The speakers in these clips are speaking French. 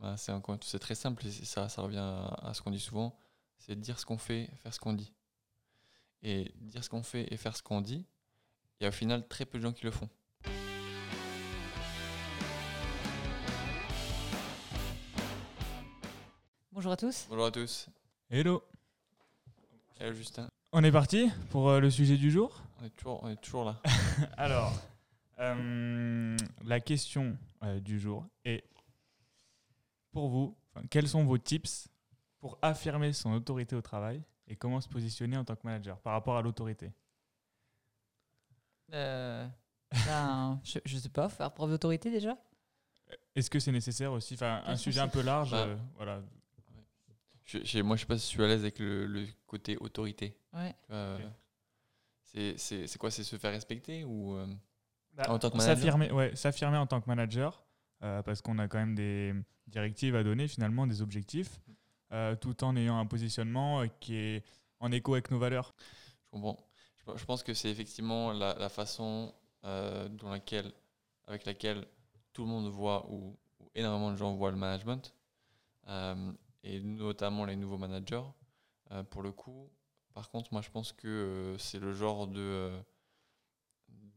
bah, c'est très simple et ça, ça revient à, ce qu'on dit souvent, c'est dire ce qu'on fait, faire ce qu'on dit. Et dire ce qu'on fait et faire ce qu'on dit, il y a au final très peu de gens qui le font. Bonjour à tous. Bonjour à tous. Hello. Hello Justin. On est parti pour euh, le sujet du jour? On est toujours, on est toujours là. Alors, euh, la question euh, du jour est pour vous, quels sont vos tips pour affirmer son autorité au travail et comment se positionner en tant que manager par rapport à l'autorité? Ben, je, ne sais pas, faire preuve d'autorité déjà? Est-ce que c'est nécessaire aussi? Enfin, un sujet un peu large, bah, voilà. Je, moi, je sais pas si je suis à l'aise avec le, côté autorité. Ouais. c'est quoi? C'est se faire respecter ou bah, en tant que S'affirmer ouais, en tant que manager, euh, parce qu'on a quand même des directives à donner, finalement, des objectifs, euh, tout en ayant un positionnement euh, qui est en écho avec nos valeurs. Je comprends. Je, pense que c'est effectivement la, façon dans laquelle, avec laquelle tout le monde voit, ou, énormément de gens voient le management, et notamment les nouveaux managers. pour le coup, par contre, moi, je pense que c'est le genre de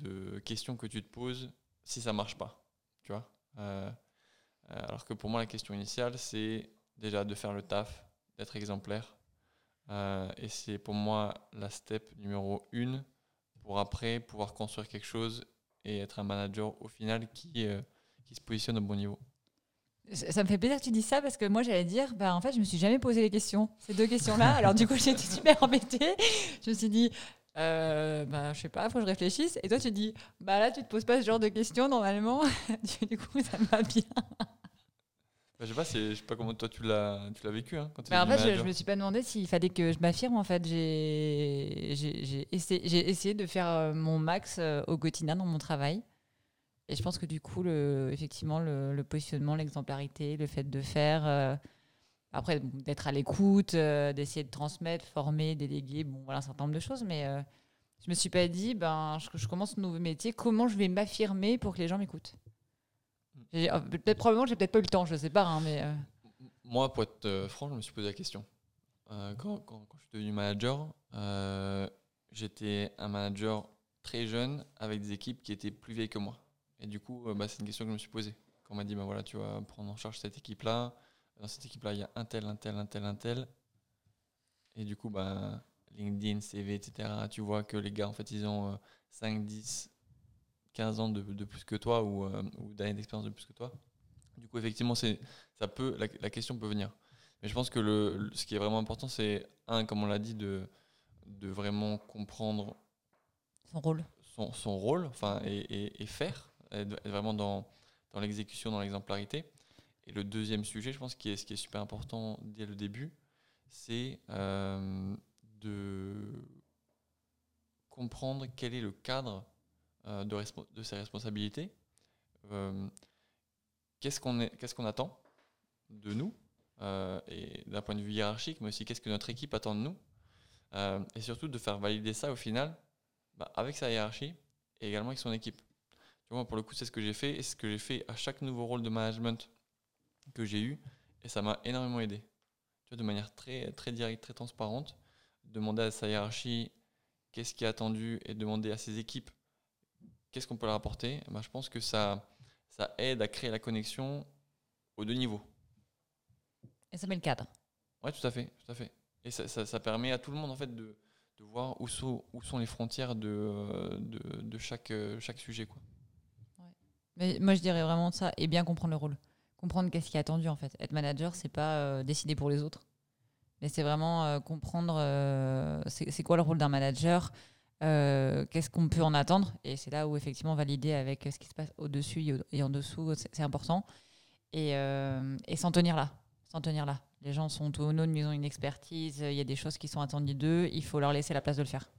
de questions que tu te poses si ça marche pas. Tu vois alors que pour moi, la question initiale, c'est déjà de faire le taf, d'être exemplaire. Euh, et c'est pour moi la step numéro une pour après pouvoir construire quelque chose et être un manager au final qui, qui se positionne au bon niveau. Ça me fait plaisir que tu dis ça parce que moi j'allais dire, bah, en fait je me suis jamais posé les questions, ces deux questions-là. Alors du coup j'étais super embêtée. Je me suis dit, euh, bah, je sais pas, faut que je réfléchisse. Et toi, tu dis, bah là, tu te poses pas ce genre de questions normalement. du coup, ça me va bien. Bah, je sais pas, je sais pas comment toi tu l'as, tu l'as vécu. Hein, quand bah, en fait, je, je, me suis pas demandé s'il fallait que je m'affirme. En fait, j'ai, j'ai, essayé, j'ai essayé de faire euh, mon max euh, au quotidien dans mon travail. Et je pense que du coup, le, effectivement, le, le positionnement, l'exemplarité, le fait de faire. Euh, après, d'être à l'écoute, euh, d'essayer de transmettre, former, déléguer, bon, voilà un certain nombre de choses. Mais euh, je me suis pas dit, ben, je, commence un nouveau métier, comment je vais m'affirmer pour que les gens m'écoutent? Euh, Peut-être, probablement, j'ai peut-être pas eu le temps, je sais pas. Hein, mais, Moi, pour être franc, je me suis posé la question. Quand, quand, je suis devenu manager, j'étais un manager très jeune avec des équipes qui étaient plus vieilles que moi. Et du coup, bah, c'est une question que je me suis posée. Quand on m'a dit, ben voilà, tu vas prendre en charge cette équipe-là, dans cette équipe-là, il y a un tel, un tel, un tel, un tel. Et du coup, bah, LinkedIn, CV, etc., tu vois que les gars, en fait, ils ont 5, 10, 15 ans de, de plus que toi ou, euh, ou d'années d'expérience de plus que toi. Du coup, effectivement, ça peut, la, question peut venir. Mais je pense que le, ce qui est vraiment important, c'est, un, comme on l'a dit, de, de vraiment comprendre son rôle. Son, son rôle enfin, et, et, faire, être vraiment dans, dans l'exécution, dans l'exemplarité. Et le deuxième sujet, je pense, qui est, ce qui est super important dès le début, c'est euh, de comprendre quel est le cadre euh, de, ses responsabilités. Euh, qu'est-ce qu'on attend de nous, et d'un point de vue hiérarchique, mais aussi qu'est-ce que notre équipe attend de nous. et surtout de faire valider ça au final bah, avec sa hiérarchie et également avec son équipe. Tu pour le coup, c'est ce que j'ai fait et ce que j'ai fait à chaque nouveau rôle de management que j'ai eu et ça m'a énormément aidé. Tu vois, de manière très, très directe, très transparente, demander à sa hiérarchie qu'est-ce qui est attendu et demander à ses équipes qu'est-ce qu'on peut leur apporter, eh ben, je pense que ça, ça aide à créer la connexion aux deux niveaux. Et ça met le cadre. Oui, tout à fait, tout à fait. Et ça, ça, permet à tout le monde en fait de, de voir où sont, où sont les frontières de, de, de chaque, chaque sujet. Quoi. Mais moi, je dirais vraiment ça et bien comprendre le rôle comprendre qu'est-ce qui est attendu en fait. Être manager, c'est pas euh, décider pour les autres, mais c'est vraiment euh, comprendre euh, c'est quoi le rôle d'un manager, qu'est-ce qu'on peut en attendre, et c'est là où effectivement valider avec ce qui se passe au-dessus et en dessous, c'est important, et, s'en tenir là, s'en tenir là. Les gens sont autonomes, ils ont une expertise, il y a des choses qui sont attendues d'eux, il faut leur laisser la place de le faire.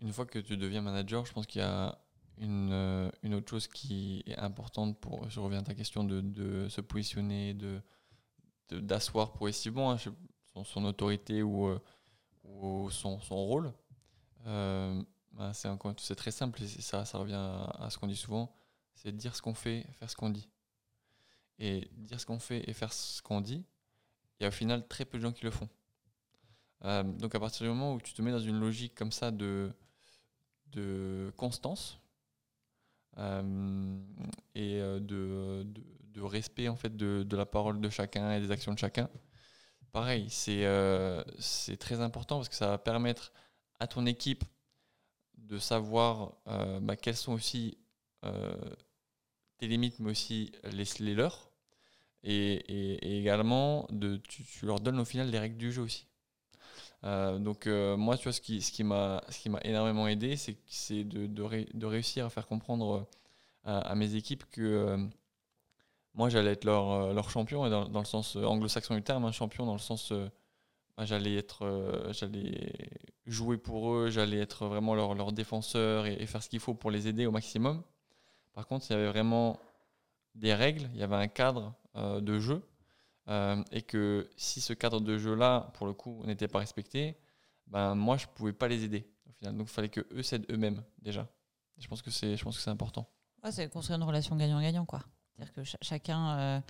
Une fois que tu deviens manager, je pense qu'il y a une, euh, une, autre chose qui est importante pour, je reviens à ta question de, de se positionner, de d'asseoir progressivement hein, son, son, autorité ou, euh, ou son, son, rôle. Euh, bah, c'est très simple ça, ça revient à, ce qu'on dit souvent, c'est dire ce qu'on fait, faire ce qu'on dit. Et dire ce qu'on fait et faire ce qu'on dit, il y a au final très peu de gens qui le font. Donc à partir du moment où tu te mets dans une logique comme ça de, de constance et euh, de, de, respect en fait de, de, la parole de chacun et des actions de chacun, pareil, c'est c'est très important parce que ça va permettre à ton équipe de savoir bah, quelles sont aussi tes limites, mais aussi les, les leurs. Et, et, également, de, tu, tu, leur donnes au final les règles du jeu aussi. Euh, donc euh, moi, tu vois, ce qui, m'a énormément aidé, c'est de, de, ré, de, réussir à faire comprendre euh, à, mes équipes que moi, j'allais être leur, champion, et dans, le sens anglo-saxon du terme, un champion dans le sens... Bah, j'allais être j'allais jouer pour eux j'allais être vraiment leur, défenseur et, faire ce qu'il faut pour les aider au maximum par contre il y avait vraiment des règles il y avait un cadre de jeu. Euh, et que si ce cadre de jeu-là, pour le coup, n'était pas respecté, ben, moi, je ne pouvais pas les aider au final. Donc, il fallait que eux s'aident eux-mêmes déjà. je pense que c'est, je pense que c'est important. Ouais, c'est construire une relation gagnant-gagnant, quoi. C'est-à-dire que ch chacun euh,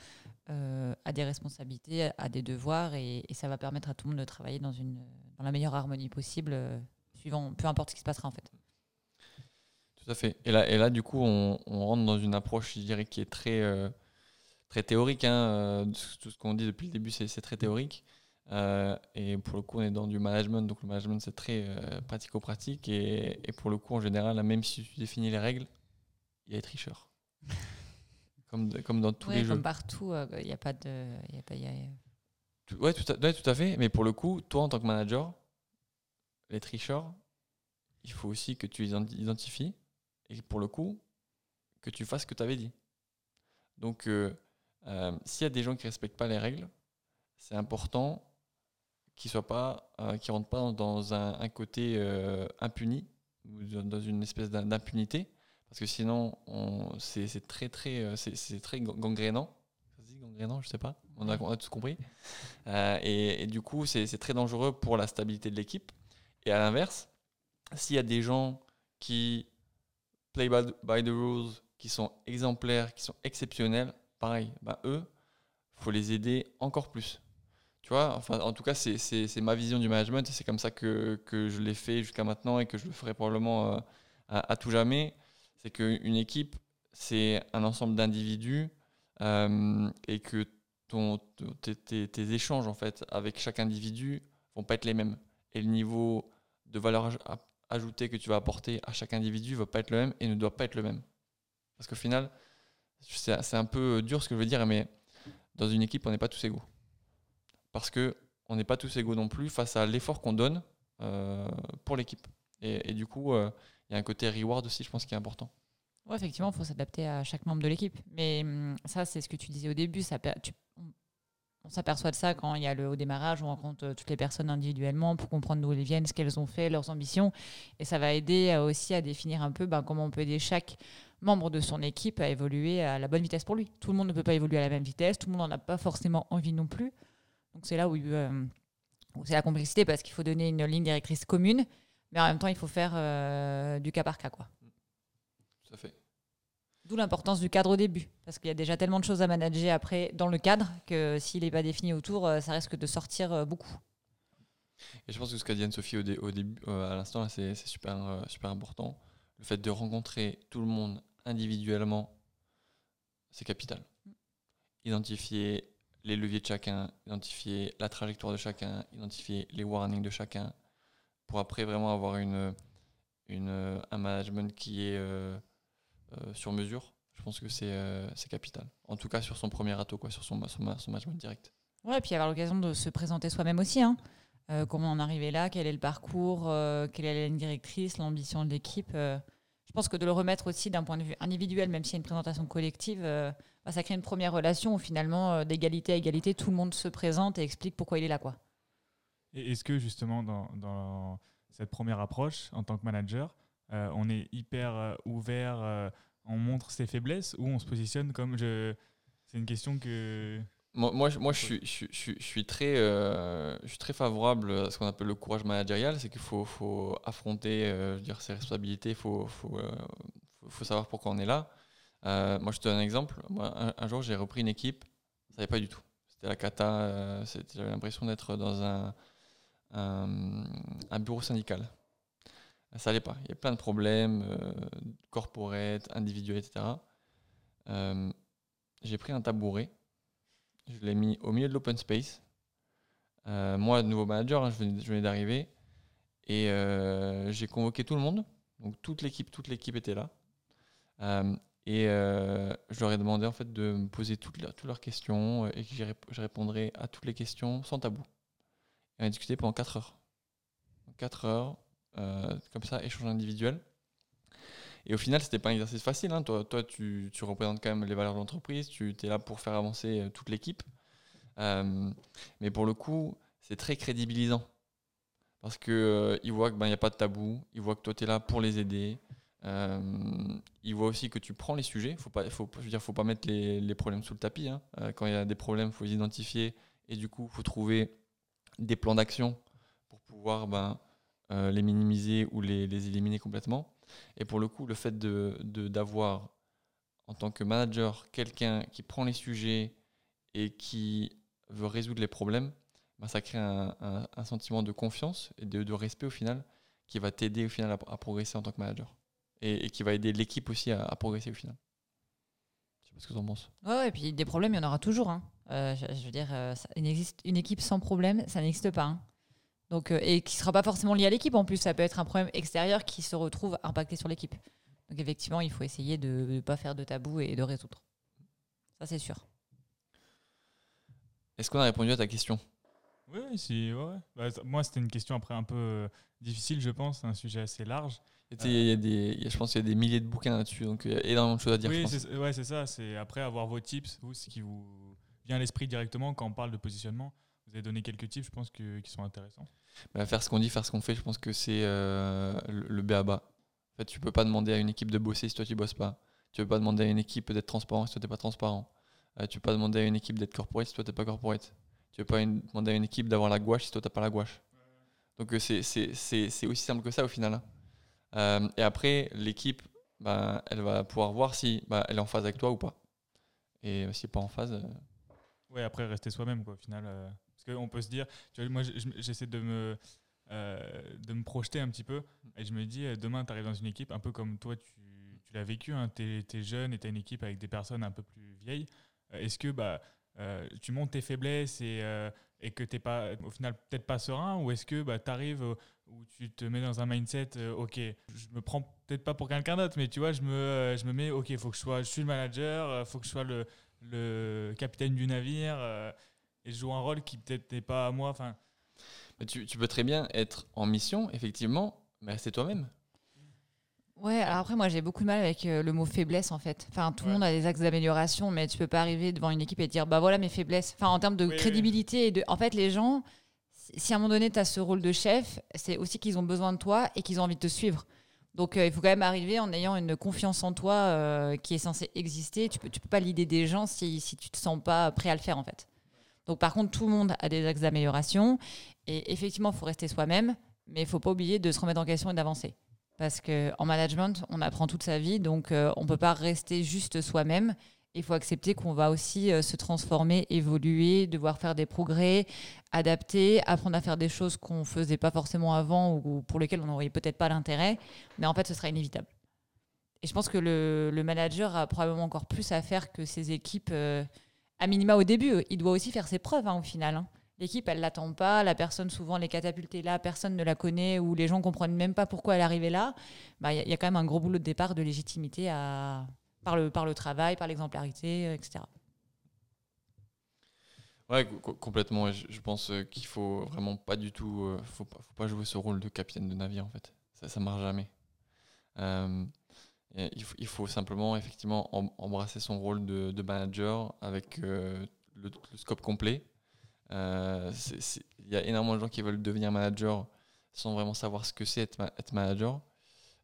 euh, a des responsabilités, a des devoirs, et, et, ça va permettre à tout le monde de travailler dans, une, dans la meilleure harmonie possible, suivant peu importe ce qui se passera en fait. Tout à fait. Et là, et là du coup, on, on rentre dans une approche, je dirais, qui est très très théorique. Hein, euh, tout ce qu'on dit depuis le début, c'est très théorique. Euh, et pour le coup, on est dans du management. Donc le management, c'est très euh, pratico-pratique. Et, et, pour le coup, en général, même si tu définis les règles, il y a des tricheurs. comme, comme dans tous ouais, les comme jeux. Comme partout, il n'y a pas de. Y a pas, y a... Ouais, tout à, ouais, tout à fait. Mais pour le coup, toi, en tant que manager, les tricheurs, il faut aussi que tu les identifies. Et pour le coup, que tu fasses ce que tu avais dit. Donc, euh, euh, s'il y a des gens qui ne respectent pas les règles, c'est important qu'ils ne pas, euh, rentrent pas dans un, un côté euh, impuni, ou dans une espèce d'impunité, parce que sinon, c'est très, très, c'est très gangrénant. Ça se dit gangrénant, je sais pas. On a, on a tous compris. Euh, et, et, du coup, c'est très dangereux pour la stabilité de l'équipe. Et à l'inverse, s'il y a des gens qui play by the rules, qui sont exemplaires, qui sont exceptionnels, pareil, bah eux, faut les aider encore plus. Tu vois, enfin, en tout cas, c'est ma vision du management et c'est comme ça que, que je l'ai fait jusqu'à maintenant et que je le ferai probablement euh, à, tout jamais. C'est qu'une équipe, c'est un ensemble d'individus euh, et que ton, tes, tes, échanges en fait avec chaque individu vont pas être les mêmes. Et le niveau de valeur ajoutée que tu vas apporter à chaque individu va pas être le même et ne doit pas être le même. Parce qu'au final, c'est un peu dur ce que je veux dire, mais dans une équipe, on n'est pas tous égaux. Parce qu'on n'est pas tous égaux non plus face à l'effort qu'on donne euh, pour l'équipe. Et, du coup, il euh, y a un côté reward aussi, je pense, qui est important. Oui, effectivement, il faut s'adapter à chaque membre de l'équipe. Mais hum, ça, c'est ce que tu disais au début. Ça, on s'aperçoit de ça quand il y a le au démarrage, on rencontre toutes les personnes individuellement pour comprendre d'où elles viennent, ce qu'elles ont fait, leurs ambitions. Et ça va aider aussi à définir un peu ben, comment on peut aider chaque membre de son équipe à évoluer à la bonne vitesse pour lui. Tout le monde ne peut pas évoluer à la même vitesse, tout le monde n'en a pas forcément envie non plus. Donc c'est là où, euh, où c'est la complexité parce qu'il faut donner une ligne directrice commune, mais en même temps il faut faire euh, du cas par cas. Quoi. Tout à fait. D'où l'importance du cadre au début, parce qu'il y a déjà tellement de choses à manager après dans le cadre que s'il n'est pas défini autour, ça risque de sortir beaucoup. Et je pense que ce qu'a dit Anne-Sophie au, dé au, début, euh, à l'instant, c'est super, euh, super important. Le fait de rencontrer tout le monde individuellement, c'est capital. Identifier les leviers de chacun, identifier la trajectoire de chacun, identifier les warnings de chacun, pour après vraiment avoir une, une, un management qui est euh, euh, sur mesure. Je pense que c'est euh, capital. En tout cas, sur son premier atout, quoi, sur son, son, son management direct. Ouais, et puis avoir l'occasion de se présenter soi-même aussi. Hein. Euh, comment en arrivé là, quel est le parcours, euh, quelle est la ligne directrice, l'ambition de l'équipe. Euh, je pense que de le remettre aussi d'un point de vue individuel, même s'il y a une présentation collective, bah, ça crée une première relation où finalement, d'égalité à égalité, tout le monde se présente et explique pourquoi il est là. Quoi. Et est-ce que justement, dans, dans, cette première approche, en tant que manager, on est hyper ouvert, on montre ses faiblesses ou on se positionne comme je... C'est une question que moi, moi, moi je, suis, je, je, je, suis très, euh, je suis très favorable à ce qu'on appelle le courage managérial, c'est qu'il faut, faut, affronter euh, je veux dire, ses responsabilités, il faut, faut, euh, faut, faut, savoir pourquoi on est là. Moi, je te donne un exemple. Moi, un, un jour, j'ai repris une équipe, ça n'allait pas du tout. C'était la cata, j'avais l'impression d'être dans un, un, un bureau syndical. Ça allait pas. Il y avait plein de problèmes, corporate, individuels, etc. J'ai pris un tabouret, je l'ai mis au milieu de l'open space. Euh, moi, nouveau manager, hein, je venais, je d'arriver, et euh, j'ai convoqué tout le monde. Donc toute l'équipe, toute l'équipe était là. Euh, et je leur ai demandé en fait de me poser toutes, leurs- questions et que j'y rép- je répondrai à toutes les questions sans tabou. On a discuté pendant 4 heures. 4 heures, comme ça, échange individuel. Et au final, c'était pas un exercice facile. hein. Toi, tu, représentes quand même les valeurs de l'entreprise, tu es là pour faire avancer euh, toute l'équipe. Euh, mais pour le coup, c'est très crédibilisant. Parce qu'ils voient qu'il n'y a pas de tabou, ils voient que toi, tu es là pour les aider. Euh, ils voient aussi que tu prends les sujets. Faut pas, faut, je veux dire, faut pas mettre les, problèmes sous le tapis. hein. Euh, quand il y a des problèmes, faut les identifier. Et du coup, faut trouver des plans d'action pour pouvoir ben, euh, les minimiser ou les éliminer complètement. Et pour le coup, le fait de- de- d'avoir en tant que manager quelqu'un qui prend les sujets et qui veut résoudre les problèmes, ben, ça crée un, un- sentiment de confiance et de, de respect au final qui va t'aider au final à, progresser en tant que manager et, qui va aider l'équipe aussi à, progresser au final. Je sais pas ce que tu en penses. Ouais, ouais, et puis des problèmes, il y en aura toujours. hein. Euh, je, veux dire, euh, une équipe sans problème, ça n'existe pas. hein. Donc, euh, et qui ne sera pas forcément lié à l'équipe en plus, ça peut être un problème extérieur qui se retrouve impacté sur l'équipe. Donc effectivement, il faut essayer de ne pas faire de tabou et de résoudre. Ça, c'est sûr. Est-ce qu'on a répondu à ta question? Oui, oui, si, ouais. Bah, moi, c'était une question après un peu euh, difficile, je pense, un sujet assez large. Il y a des, il y a- Je pense qu'il y a des milliers de bouquins là-dessus, donc il y a énormément de choses à dire. oui, pense. c'est ouais, c'est ça. C'est après avoir vos tips, vous, ce qui vous vient à l'esprit directement quand on parle de positionnement. Vous avez donné quelques tips, je pense, que, qui sont intéressants. Bah, faire ce qu'on dit, faire ce qu'on fait, je pense que c'est euh, le, le B à bas. En fait, tu peux pas demander à une équipe de bosser si toi tu bosses pas. Tu peux pas demander à une équipe d'être transparent si toi t'es pas transparent. Euh, tu peux pas demander à une équipe d'être corporate si toi t'es pas corporate. Tu peux pas une- demander à une équipe d'avoir la gouache si toi t'as pas la gouache. Donc euh, c'est- aussi simple que ça au final. hein. Euh, et après, l'équipe, bah, elle va pouvoir voir si bah, elle est en phase avec toi ou pas. Et si pas en phase, Ouais, après, rester soi-même, quoi, au final. Qu'on peut se dire, tu vois, moi, je- je- j'essaie de me, euh, de me projeter un petit peu. Et je me dis, euh, demain, tu arrives dans une équipe, un peu comme toi, tu, l'as vécu. Hein, tu es, jeune et tu as une équipe avec des personnes un peu plus vieilles. Euh, Est-ce que bah, tu montes tes faiblesses et, euh, et que tu n'es pas, au final, peut-être pas serein Ou est-ce que bah, tu arrives où tu te mets dans un mindset, ok, je me prends peut-être pas pour quelqu'un d'autre, mais tu vois, je me, je me mets, ok, faut que je sois, je suis le manager, faut que je sois le, le capitaine du navire et je joue un rôle qui peut-être n'est pas à moi. Enfin, mais tu, tu peux très bien être en mission, effectivement, mais rester toi-même. Ouais, alors après, moi, j'ai beaucoup de mal avec euh, le mot faiblesse, en fait. Enfin, tout le Ouais. monde a des axes d'amélioration, mais tu peux pas arriver devant une équipe et dire, bah voilà mes faiblesses. Enfin, en termes de Oui, oui. crédibilité et de. En fait, les gens, si si à un moment donné, tu as ce rôle de chef, c'est aussi qu'ils ont besoin de toi et qu'ils ont envie de te suivre. Donc, euh, il faut quand même arriver en ayant une confiance en toi euh, qui est censée exister. Tu peux, tu peux pas l'idée des gens si, si tu te sens pas prêt à le faire, en fait. Donc, par contre, tout le monde a des axes d'amélioration. Et effectivement, il faut rester soi-même, mais il faut pas oublier de se remettre en question et d'avancer. Parce qu'en management, on apprend toute sa vie, donc euh, on ne peut pas rester juste soi-même. Il faut accepter qu'on va aussi euh, se transformer, évoluer, devoir faire des progrès, adapter, apprendre à faire des choses qu'on ne faisait pas forcément avant ou pour lesquelles on n'aurait peut-être pas l'intérêt. Mais en fait, ce sera inévitable. Et je pense que le, le manager a probablement encore plus à faire que ses équipes, euh, à minima au début. Il doit aussi faire ses preuves hein, au final. hein. L'équipe, elle l'attend pas. La personne, souvent, les catapultée là, personne ne la connaît ou les gens comprennent même pas pourquoi elle est arrivée là. Bah, Il y, a- il y a quand même un gros boulot de départ de légitimité par, le, travail, par l'exemplarité, euh, etc. Ouais, co- co- complètement. Je, pense euh, qu'il faut vraiment pas du tout. euh, faut, pas, faut pas jouer ce rôle de capitaine de navire en fait. Ça, ça marche jamais. Euh, il, faut, simplement effectivement em- embrasser son rôle de, manager avec euh, le, scope complet. Euh, Il y a énormément de gens qui veulent devenir manager sans vraiment savoir ce que c'est être, ma- être manager.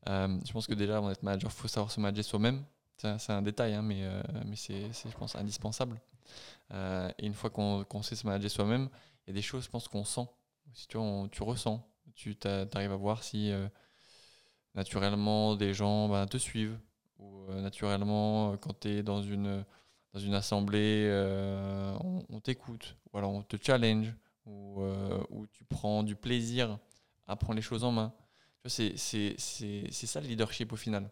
Euh, je pense que déjà avant d'être manager, il faut savoir se manager soi-même. C'est un, détail, hein, mais, c'est, je pense, indispensable. Et une fois qu'on sait se manager soi-même, il y a des choses, je pense, qu'on sent. Si tu, ressens, tu arrives à voir si naturellement des gens bah, te suivent, où euh, naturellement, euh, quand tu es dans une, dans une assemblée, euh, on, t'écoute, ou alors on te challenge, ou, ou tu prends du plaisir à prendre les choses en main. C'est ça le leadership au final.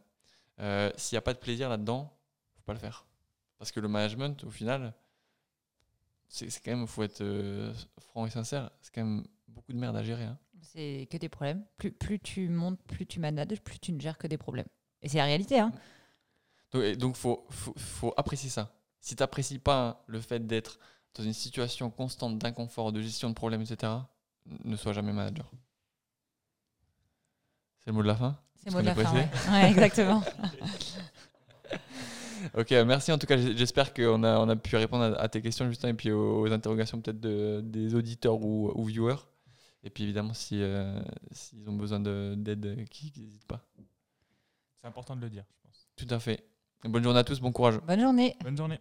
S'il n'y a pas de plaisir là-dedans, faut pas le faire. Parce que le management, au final, c'est quand même, faut être franc et sincère, c'est quand même beaucoup de merde à gérer. hein. C'est que des problèmes. Plus, plus tu montes, plus tu manages, plus tu ne gères que des problèmes. Et c'est la réalité. Hein. Donc, donc faut, faut, faut apprécier ça. Si tu n'apprécies pas le fait d'être dans une situation constante d'inconfort, de gestion de problèmes, etc., ne sois jamais manager. C'est le mot de la fin? C'est le mot de la fin. Ouais. Ouais, exactement. Ok, merci en tout cas. J'espère qu'on a, on a pu répondre à, à tes questions, Justin, et puis aux, aux interrogations peut-être de, des auditeurs ou, ou viewers. Et puis évidemment, si, euh, s'ils ont besoin de- d'aide, euh, qu'ils n'hésitent pas. C'est important de le dire, je pense. Tout à fait. Bonne journée à tous, bon courage. Bonne journée. Bonne journée.